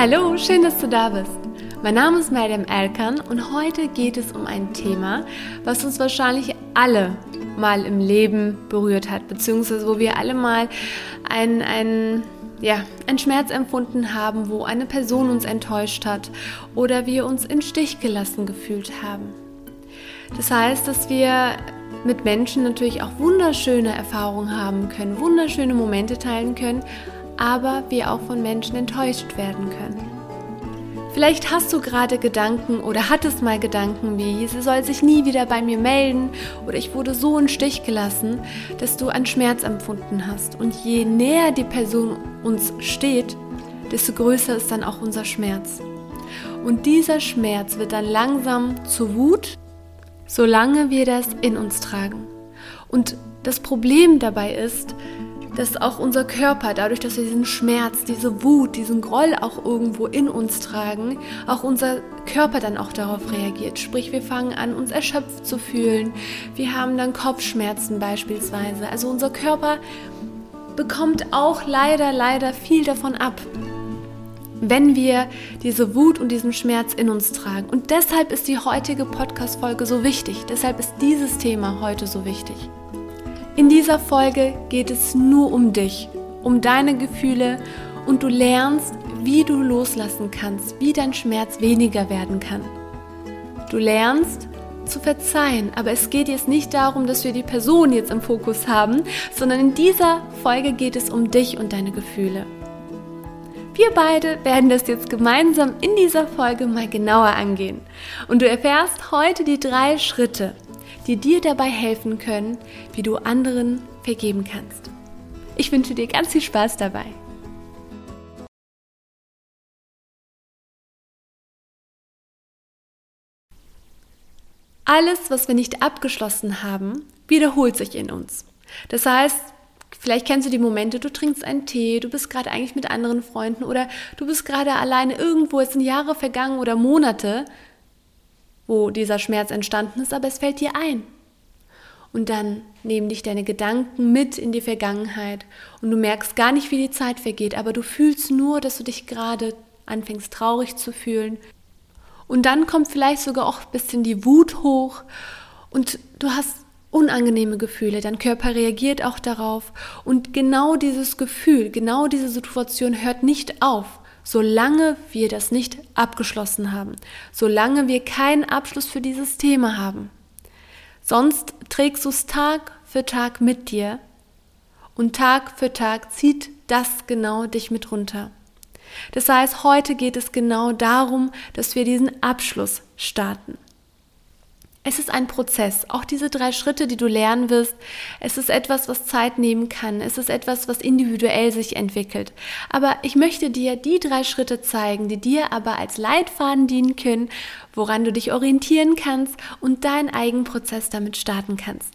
Hallo, schön, dass du da bist. Mein Name ist Mariam Erkan und heute geht es um ein Thema, was uns wahrscheinlich alle mal im Leben berührt hat, beziehungsweise wo wir alle mal ein, ein, ja, einen Schmerz empfunden haben, wo eine Person uns enttäuscht hat oder wir uns in Stich gelassen gefühlt haben. Das heißt, dass wir mit Menschen natürlich auch wunderschöne Erfahrungen haben können, wunderschöne Momente teilen können, aber wir auch von Menschen enttäuscht werden können. Vielleicht hast du gerade Gedanken oder hattest mal Gedanken wie, sie soll sich nie wieder bei mir melden oder ich wurde so in Stich gelassen, dass du an Schmerz empfunden hast. Und je näher die Person uns steht, desto größer ist dann auch unser Schmerz. Und dieser Schmerz wird dann langsam zu Wut, solange wir das in uns tragen. Und das Problem dabei ist, dass auch unser Körper, dadurch, dass wir diesen Schmerz, diese Wut, diesen Groll auch irgendwo in uns tragen, auch unser Körper dann auch darauf reagiert. Sprich, wir fangen an, uns erschöpft zu fühlen. Wir haben dann Kopfschmerzen beispielsweise. Also unser Körper bekommt auch leider, leider viel davon ab wenn wir diese Wut und diesen Schmerz in uns tragen. Und deshalb ist die heutige Podcast-Folge so wichtig. Deshalb ist dieses Thema heute so wichtig. In dieser Folge geht es nur um dich, um deine Gefühle und du lernst, wie du loslassen kannst, wie dein Schmerz weniger werden kann. Du lernst zu verzeihen, aber es geht jetzt nicht darum, dass wir die Person jetzt im Fokus haben, sondern in dieser Folge geht es um dich und deine Gefühle. Wir beide werden das jetzt gemeinsam in dieser Folge mal genauer angehen. Und du erfährst heute die drei Schritte, die dir dabei helfen können, wie du anderen vergeben kannst. Ich wünsche dir ganz viel Spaß dabei. Alles, was wir nicht abgeschlossen haben, wiederholt sich in uns. Das heißt, Vielleicht kennst du die Momente, du trinkst einen Tee, du bist gerade eigentlich mit anderen Freunden oder du bist gerade alleine irgendwo, es sind Jahre vergangen oder Monate, wo dieser Schmerz entstanden ist, aber es fällt dir ein. Und dann nehmen dich deine Gedanken mit in die Vergangenheit. Und du merkst gar nicht, wie die Zeit vergeht, aber du fühlst nur, dass du dich gerade anfängst traurig zu fühlen. Und dann kommt vielleicht sogar auch ein bisschen die Wut hoch. Und du hast unangenehme Gefühle, dein Körper reagiert auch darauf. Und genau dieses Gefühl, genau diese Situation hört nicht auf, solange wir das nicht abgeschlossen haben, solange wir keinen Abschluss für dieses Thema haben. Sonst trägst du es Tag für Tag mit dir und Tag für Tag zieht das genau dich mit runter. Das heißt, heute geht es genau darum, dass wir diesen Abschluss starten. Es ist ein Prozess. Auch diese drei Schritte, die du lernen wirst, es ist etwas, was Zeit nehmen kann. Es ist etwas, was individuell sich entwickelt. Aber ich möchte dir die drei Schritte zeigen, die dir aber als Leitfaden dienen können, woran du dich orientieren kannst und deinen eigenen Prozess damit starten kannst.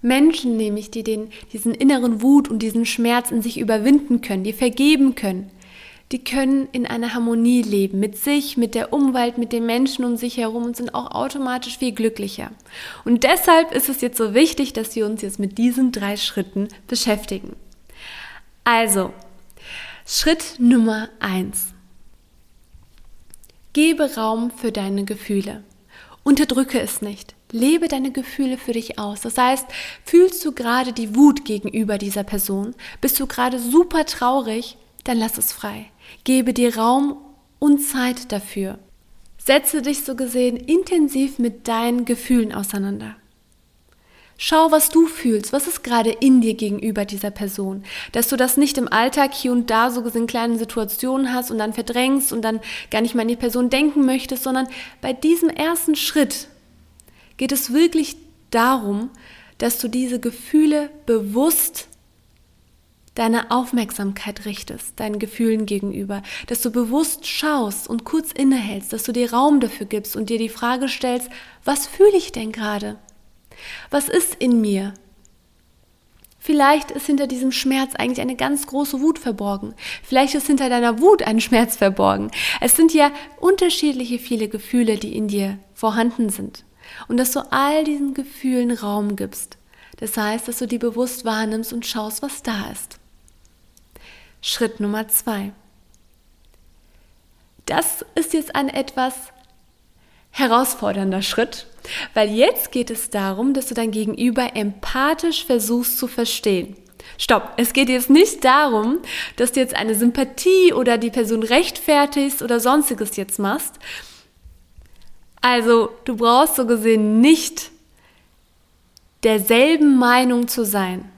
Menschen nämlich, die den, diesen inneren Wut und diesen Schmerz in sich überwinden können, die vergeben können, die können in einer Harmonie leben mit sich, mit der Umwelt, mit den Menschen um sich herum und sind auch automatisch viel glücklicher. Und deshalb ist es jetzt so wichtig, dass wir uns jetzt mit diesen drei Schritten beschäftigen. Also, Schritt Nummer eins: Gebe Raum für deine Gefühle. Unterdrücke es nicht. Lebe deine Gefühle für dich aus. Das heißt, fühlst du gerade die Wut gegenüber dieser Person? Bist du gerade super traurig? Dann lass es frei. Gebe dir Raum und Zeit dafür. Setze dich so gesehen intensiv mit deinen Gefühlen auseinander. Schau, was du fühlst, was ist gerade in dir gegenüber dieser Person, dass du das nicht im Alltag hier und da so gesehen kleine Situationen hast und dann verdrängst und dann gar nicht mehr an die Person denken möchtest, sondern bei diesem ersten Schritt geht es wirklich darum, dass du diese Gefühle bewusst deine Aufmerksamkeit richtest, deinen Gefühlen gegenüber, dass du bewusst schaust und kurz innehältst, dass du dir Raum dafür gibst und dir die Frage stellst, was fühle ich denn gerade? Was ist in mir? Vielleicht ist hinter diesem Schmerz eigentlich eine ganz große Wut verborgen. Vielleicht ist hinter deiner Wut ein Schmerz verborgen. Es sind ja unterschiedliche viele Gefühle, die in dir vorhanden sind. Und dass du all diesen Gefühlen Raum gibst. Das heißt, dass du die bewusst wahrnimmst und schaust, was da ist. Schritt Nummer zwei. das ist jetzt ein etwas herausfordernder Schritt, weil jetzt geht es darum, dass du dein Gegenüber empathisch versuchst zu verstehen. Stopp, es geht jetzt nicht darum, dass du jetzt eine Sympathie oder die Person rechtfertigst oder sonstiges jetzt machst. Also, du brauchst so gesehen nicht derselben Meinung zu sein.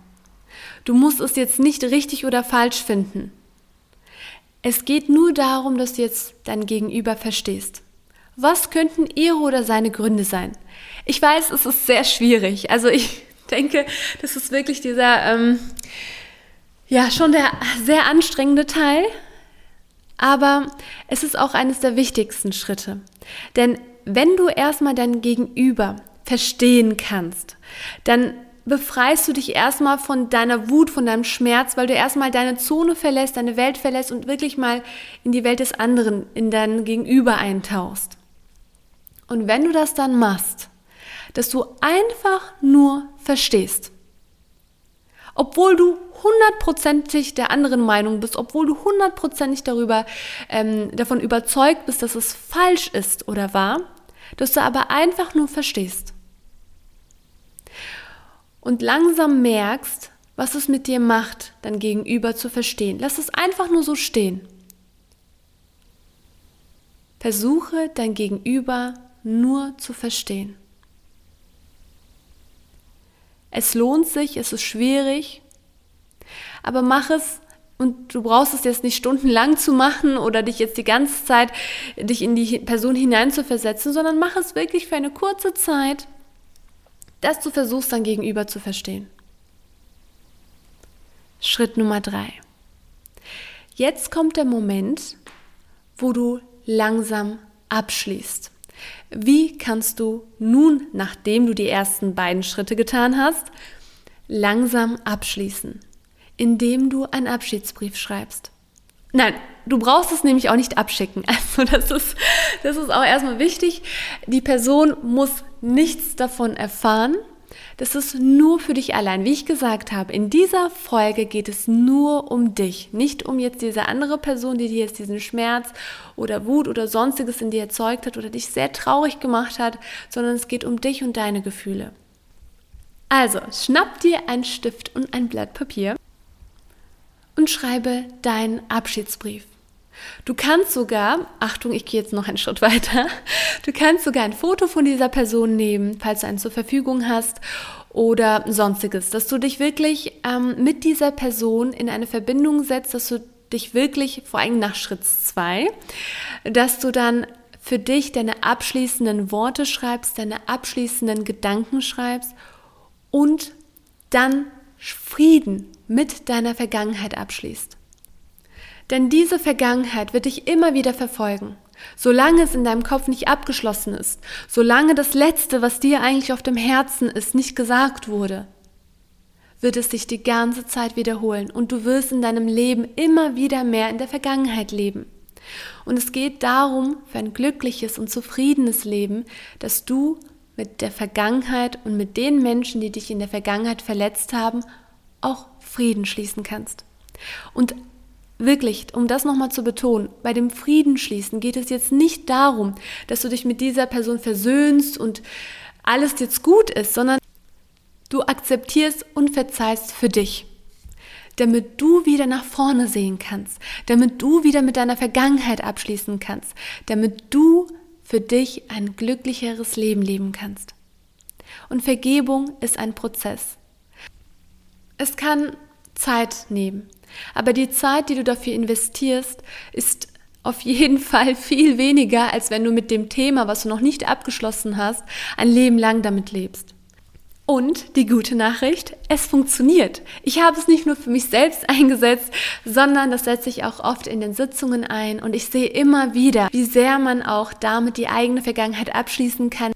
Du musst es jetzt nicht richtig oder falsch finden. Es geht nur darum, dass du jetzt dein Gegenüber verstehst. Was könnten ihre oder seine Gründe sein? Ich weiß, es ist sehr schwierig. Also ich denke, das ist wirklich dieser, ähm, ja, schon der sehr anstrengende Teil. Aber es ist auch eines der wichtigsten Schritte. Denn wenn du erstmal dein Gegenüber verstehen kannst, dann befreist du dich erstmal von deiner Wut, von deinem Schmerz, weil du erstmal deine Zone verlässt, deine Welt verlässt und wirklich mal in die Welt des anderen, in dein Gegenüber eintauchst. Und wenn du das dann machst, dass du einfach nur verstehst, obwohl du hundertprozentig der anderen Meinung bist, obwohl du hundertprozentig darüber ähm, davon überzeugt bist, dass es falsch ist oder wahr, dass du aber einfach nur verstehst und langsam merkst, was es mit dir macht, dein Gegenüber zu verstehen. Lass es einfach nur so stehen. Versuche dein Gegenüber nur zu verstehen. Es lohnt sich, es ist schwierig, aber mach es und du brauchst es jetzt nicht stundenlang zu machen oder dich jetzt die ganze Zeit dich in die Person hineinzuversetzen, sondern mach es wirklich für eine kurze Zeit dass du versuchst, dein Gegenüber zu verstehen. Schritt Nummer drei. Jetzt kommt der Moment, wo du langsam abschließt. Wie kannst du nun, nachdem du die ersten beiden Schritte getan hast, langsam abschließen? Indem du einen Abschiedsbrief schreibst. Nein, du brauchst es nämlich auch nicht abschicken. Also das ist, das ist auch erstmal wichtig. Die Person muss nichts davon erfahren. Das ist nur für dich allein. Wie ich gesagt habe, in dieser Folge geht es nur um dich. Nicht um jetzt diese andere Person, die dir jetzt diesen Schmerz oder Wut oder sonstiges in dir erzeugt hat oder dich sehr traurig gemacht hat, sondern es geht um dich und deine Gefühle. Also, schnapp dir einen Stift und ein Blatt Papier und schreibe deinen Abschiedsbrief. Du kannst sogar, Achtung, ich gehe jetzt noch einen Schritt weiter, du kannst sogar ein Foto von dieser Person nehmen, falls du einen zur Verfügung hast oder sonstiges, dass du dich wirklich ähm, mit dieser Person in eine Verbindung setzt, dass du dich wirklich, vor allem nach Schritt zwei, dass du dann für dich deine abschließenden Worte schreibst, deine abschließenden Gedanken schreibst und dann Frieden mit deiner Vergangenheit abschließt. Denn diese Vergangenheit wird dich immer wieder verfolgen. Solange es in deinem Kopf nicht abgeschlossen ist, solange das Letzte, was dir eigentlich auf dem Herzen ist, nicht gesagt wurde, wird es sich die ganze Zeit wiederholen und du wirst in deinem Leben immer wieder mehr in der Vergangenheit leben. Und es geht darum, für ein glückliches und zufriedenes Leben, dass du mit der Vergangenheit und mit den Menschen, die dich in der Vergangenheit verletzt haben, auch Frieden schließen kannst. Und wirklich, um das nochmal zu betonen, bei dem Frieden schließen geht es jetzt nicht darum, dass du dich mit dieser Person versöhnst und alles jetzt gut ist, sondern du akzeptierst und verzeihst für dich, damit du wieder nach vorne sehen kannst, damit du wieder mit deiner Vergangenheit abschließen kannst, damit du für dich ein glücklicheres Leben leben kannst. Und Vergebung ist ein Prozess. Es kann Zeit nehmen. Aber die Zeit, die du dafür investierst, ist auf jeden Fall viel weniger, als wenn du mit dem Thema, was du noch nicht abgeschlossen hast, ein Leben lang damit lebst. Und die gute Nachricht, es funktioniert. Ich habe es nicht nur für mich selbst eingesetzt, sondern das setze ich auch oft in den Sitzungen ein und ich sehe immer wieder, wie sehr man auch damit die eigene Vergangenheit abschließen kann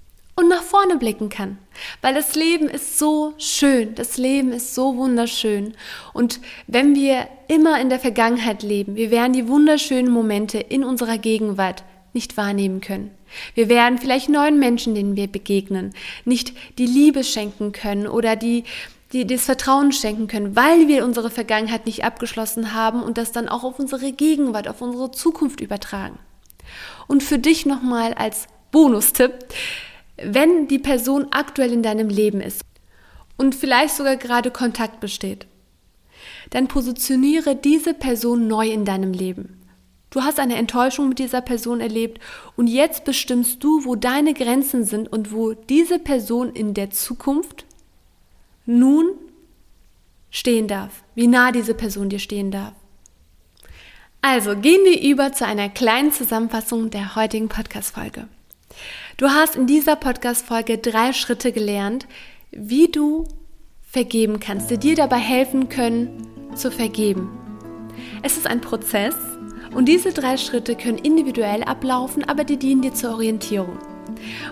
nach vorne blicken kann. Weil das Leben ist so schön, das Leben ist so wunderschön. Und wenn wir immer in der Vergangenheit leben, wir werden die wunderschönen Momente in unserer Gegenwart nicht wahrnehmen können. Wir werden vielleicht neuen Menschen, denen wir begegnen, nicht die Liebe schenken können oder die, die das Vertrauen schenken können, weil wir unsere Vergangenheit nicht abgeschlossen haben und das dann auch auf unsere Gegenwart, auf unsere Zukunft übertragen. Und für dich nochmal als Bonustipp, wenn die Person aktuell in deinem Leben ist und vielleicht sogar gerade Kontakt besteht, dann positioniere diese Person neu in deinem Leben. Du hast eine Enttäuschung mit dieser Person erlebt und jetzt bestimmst du, wo deine Grenzen sind und wo diese Person in der Zukunft nun stehen darf, wie nah diese Person dir stehen darf. Also gehen wir über zu einer kleinen Zusammenfassung der heutigen Podcast-Folge. Du hast in dieser Podcast-Folge drei Schritte gelernt, wie du vergeben kannst, die dir dabei helfen können, zu vergeben. Es ist ein Prozess und diese drei Schritte können individuell ablaufen, aber die dienen dir zur Orientierung.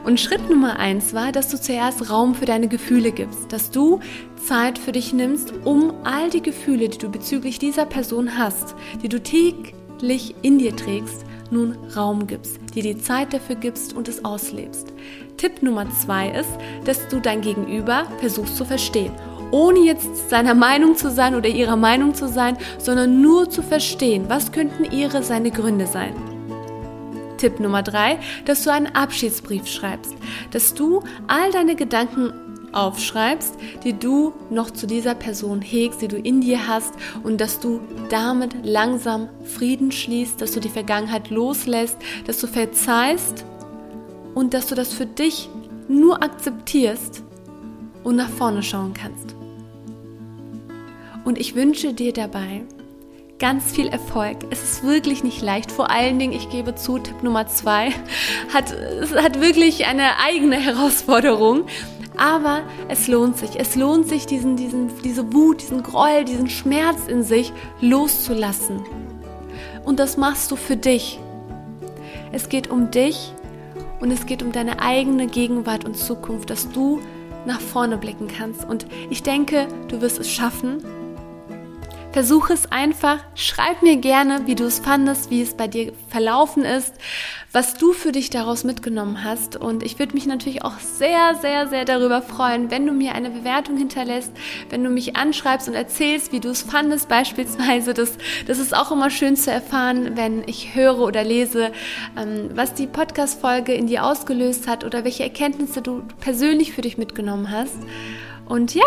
Und Schritt Nummer eins war, dass du zuerst Raum für deine Gefühle gibst, dass du Zeit für dich nimmst, um all die Gefühle, die du bezüglich dieser Person hast, die du täglich in dir trägst, nun Raum gibst, dir die Zeit dafür gibst und es auslebst. Tipp Nummer zwei ist, dass du dein Gegenüber versuchst zu verstehen ohne jetzt seiner Meinung zu sein oder ihrer Meinung zu sein, sondern nur zu verstehen, was könnten ihre, seine Gründe sein. Tipp Nummer drei, dass du einen Abschiedsbrief schreibst, dass du all deine Gedanken aufschreibst, die du noch zu dieser Person hegst, die du in dir hast und dass du damit langsam Frieden schließt, dass du die Vergangenheit loslässt, dass du verzeihst und dass du das für dich nur akzeptierst und nach vorne schauen kannst. Und ich wünsche dir dabei ganz viel Erfolg. Es ist wirklich nicht leicht. Vor allen Dingen, ich gebe zu, Tipp Nummer zwei hat, hat wirklich eine eigene Herausforderung. Aber es lohnt sich. Es lohnt sich, diesen, diesen, diese Wut, diesen Groll, diesen Schmerz in sich loszulassen. Und das machst du für dich. Es geht um dich und es geht um deine eigene Gegenwart und Zukunft, dass du nach vorne blicken kannst. Und ich denke, du wirst es schaffen. Versuch es einfach. Schreib mir gerne, wie du es fandest, wie es bei dir verlaufen ist, was du für dich daraus mitgenommen hast. Und ich würde mich natürlich auch sehr, sehr, sehr darüber freuen, wenn du mir eine Bewertung hinterlässt, wenn du mich anschreibst und erzählst, wie du es fandest, beispielsweise. Das, das ist auch immer schön zu erfahren, wenn ich höre oder lese, ähm, was die Podcast-Folge in dir ausgelöst hat oder welche Erkenntnisse du persönlich für dich mitgenommen hast. Und ja,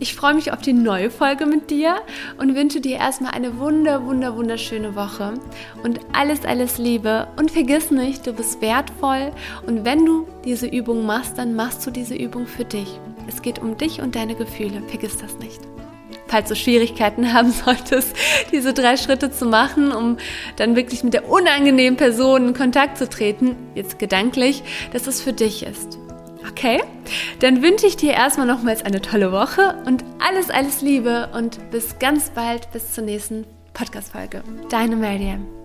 ich freue mich auf die neue Folge mit dir und wünsche dir erstmal eine wunder, wunder, wunderschöne Woche und alles, alles Liebe. Und vergiss nicht, du bist wertvoll und wenn du diese Übung machst, dann machst du diese Übung für dich. Es geht um dich und deine Gefühle. Vergiss das nicht. Falls du Schwierigkeiten haben solltest, diese drei Schritte zu machen, um dann wirklich mit der unangenehmen Person in Kontakt zu treten, jetzt gedanklich, dass es für dich ist. Okay? Dann wünsche ich dir erstmal nochmals eine tolle Woche und alles, alles Liebe und bis ganz bald, bis zur nächsten Podcast-Folge. Deine Mariam.